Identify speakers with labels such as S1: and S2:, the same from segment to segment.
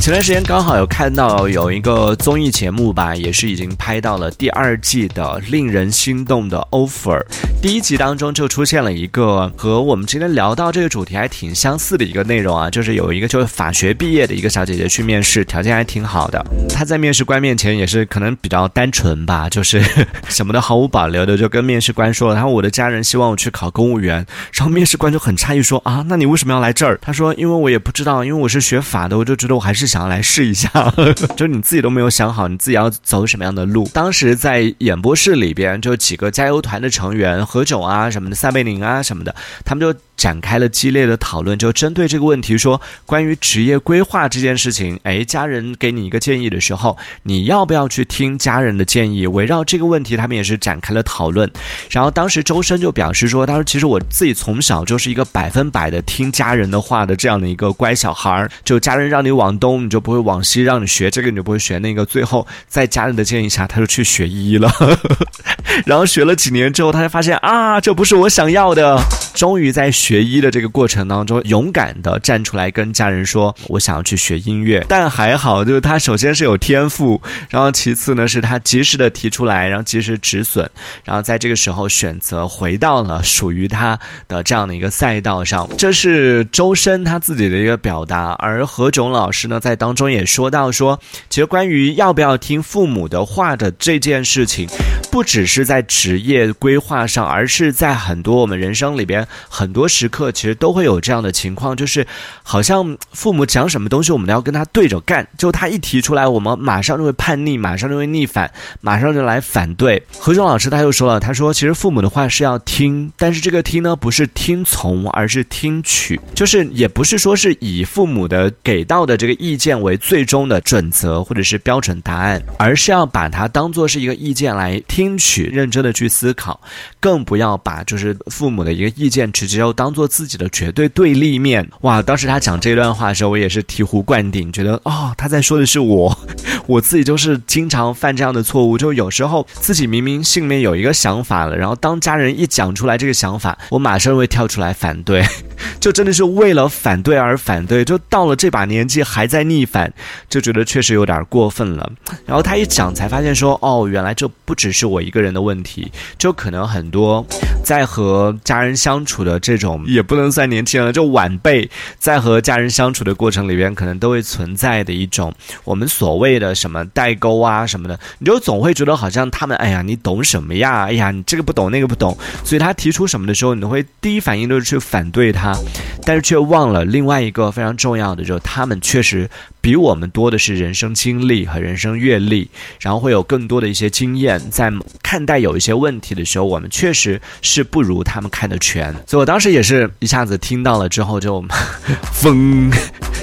S1: 前段时间刚好有看到有一个综艺节目吧，也是已经拍到了第二季的令人心动的 offer。第一集当中就出现了一个和我们今天聊到这个主题还挺相似的一个内容啊，就是有一个就是法学毕业的一个小姐姐去面试，条件还挺好的。她在面试官面前也是可能比较单纯吧，就是 什么都毫无保留的就跟面试官说了，然后我的家人希望我去考公务员，然后面试官就很诧异说啊，那你为什么要来这儿？他说因为我也不知道，因为我是学法的，我就觉得我还是是想要来试一下，就你自己都没有想好你自己要走什么样的路。当时在演播室里边，就几个加油团的成员，何炅啊什么的，撒贝宁啊什么的，他们就。展开了激烈的讨论，就针对这个问题说，关于职业规划这件事情，哎，家人给你一个建议的时候，你要不要去听家人的建议？围绕这个问题，他们也是展开了讨论。然后当时周深就表示说，他说其实我自己从小就是一个百分百的听家人的话的这样的一个乖小孩儿，就家人让你往东，你就不会往西；让你学这个，你就不会学那个。最后在家人的建议下，他就去学医了。然后学了几年之后，他才发现啊，这不是我想要的。终于在学学医的这个过程当中，勇敢的站出来跟家人说：“我想要去学音乐。”但还好，就是他首先是有天赋，然后其次呢是他及时的提出来，然后及时止损，然后在这个时候选择回到了属于他的这样的一个赛道上。这是周深他自己的一个表达，而何炅老师呢在当中也说到说，其实关于要不要听父母的话的这件事情，不只是在职业规划上，而是在很多我们人生里边。很多时刻其实都会有这样的情况，就是好像父母讲什么东西，我们都要跟他对着干。就他一提出来，我们马上就会叛逆，马上就会逆反，马上就来反对。何炅老师他又说了，他说其实父母的话是要听，但是这个听呢不是听从，而是听取，就是也不是说是以父母的给到的这个意见为最终的准则或者是标准答案，而是要把它当做是一个意见来听听取，认真的去思考，更不要把就是父母的一个意。见直接要当做自己的绝对对立面，哇！当时他讲这段话的时候，我也是醍醐灌顶，觉得哦，他在说的是我，我自己就是经常犯这样的错误，就有时候自己明明心里面有一个想法了，然后当家人一讲出来这个想法，我马上会跳出来反对，就真的是为了反对而反对，就到了这把年纪还在逆反，就觉得确实有点过分了。然后他一讲才发现说，哦，原来这不只是我一个人的问题，就可能很多在和家人相。处的这种也不能算年轻人了，就晚辈在和家人相处的过程里边，可能都会存在的一种我们所谓的什么代沟啊什么的，你就总会觉得好像他们，哎呀，你懂什么呀？哎呀，你这个不懂那个不懂，所以他提出什么的时候，你都会第一反应都是去反对他，但是却忘了另外一个非常重要的，就是他们确实。比我们多的是人生经历和人生阅历，然后会有更多的一些经验，在看待有一些问题的时候，我们确实是不如他们看得全。所以我当时也是一下子听到了之后，就 疯。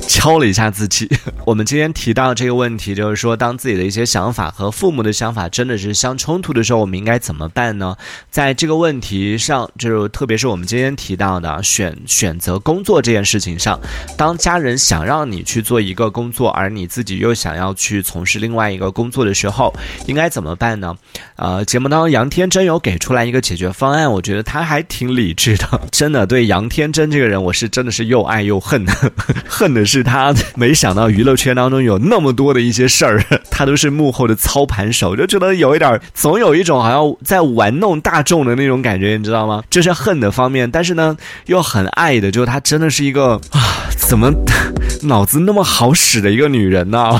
S1: 敲了一下自己。我们今天提到这个问题，就是说，当自己的一些想法和父母的想法真的是相冲突的时候，我们应该怎么办呢？在这个问题上，就是特别是我们今天提到的选选择工作这件事情上，当家人想让你去做一个工作，而你自己又想要去从事另外一个工作的时候，应该怎么办呢？呃，节目当中杨天真有给出来一个解决方案，我觉得他还挺理智的。真的，对杨天真这个人，我是真的是又爱又恨，恨的是。他没想到娱乐圈当中有那么多的一些事儿，他都是幕后的操盘手，就觉得有一点儿，总有一种好像在玩弄大众的那种感觉，你知道吗？这是恨的方面，但是呢，又很爱的，就是他真的是一个啊，怎么 脑子那么好使的一个女人呢？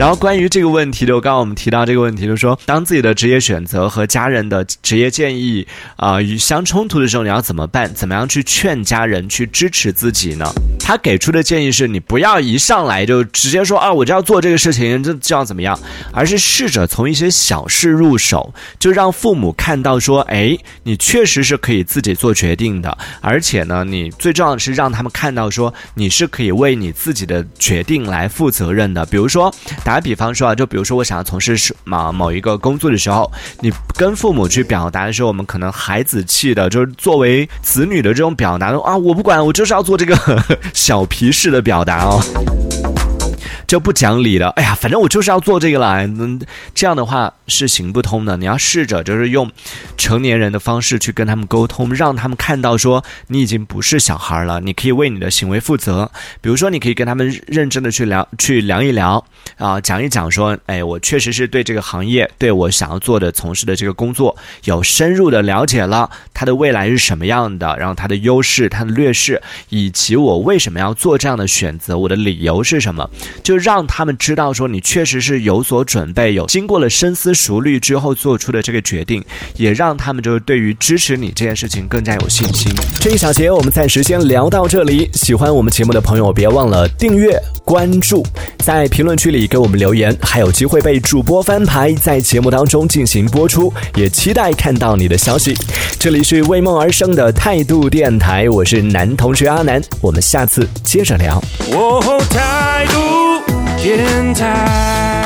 S1: 然后关于这个问题的，刚刚我们提到这个问题，就是说，当自己的职业选择和家人的职业建议啊与相冲突的时候，你要怎么办？怎么样去劝家人去支持自己呢？他给出的建议是你不要一上来就直接说啊，我就要做这个事情，这就要怎么样？而是试着从一些小事入手，就让父母看到说，哎，你确实是可以自己做决定的，而且呢，你最重要的是让他们看到说，你是可以为你自己的决定来负责任的。比如说。打比方说啊，就比如说我想要从事某某一个工作的时候，你跟父母去表达的时候，我们可能孩子气的，就是作为子女的这种表达的啊，我不管，我就是要做这个 小皮式的表达哦。就不讲理了。哎呀，反正我就是要做这个了。嗯，这样的话是行不通的。你要试着就是用成年人的方式去跟他们沟通，让他们看到说你已经不是小孩了，你可以为你的行为负责。比如说，你可以跟他们认真的去聊，去聊一聊啊，讲一讲说，哎，我确实是对这个行业，对我想要做的、从事的这个工作有深入的了解了，它的未来是什么样的，然后它的优势、它的劣势，以及我为什么要做这样的选择，我的理由是什么，就让他们知道说你确实是有所准备，有经过了深思熟虑之后做出的这个决定，也让他们就是对于支持你这件事情更加有信心。这一小节我们暂时先聊到这里，喜欢我们节目的朋友别忘了订阅、关注，在评论区里给我们留言，还有机会被主播翻牌，在节目当中进行播出，也期待看到你的消息。这里是为梦而生的态度电台，我是男同学阿南，我们下次接着聊。
S2: 哦，态度天台。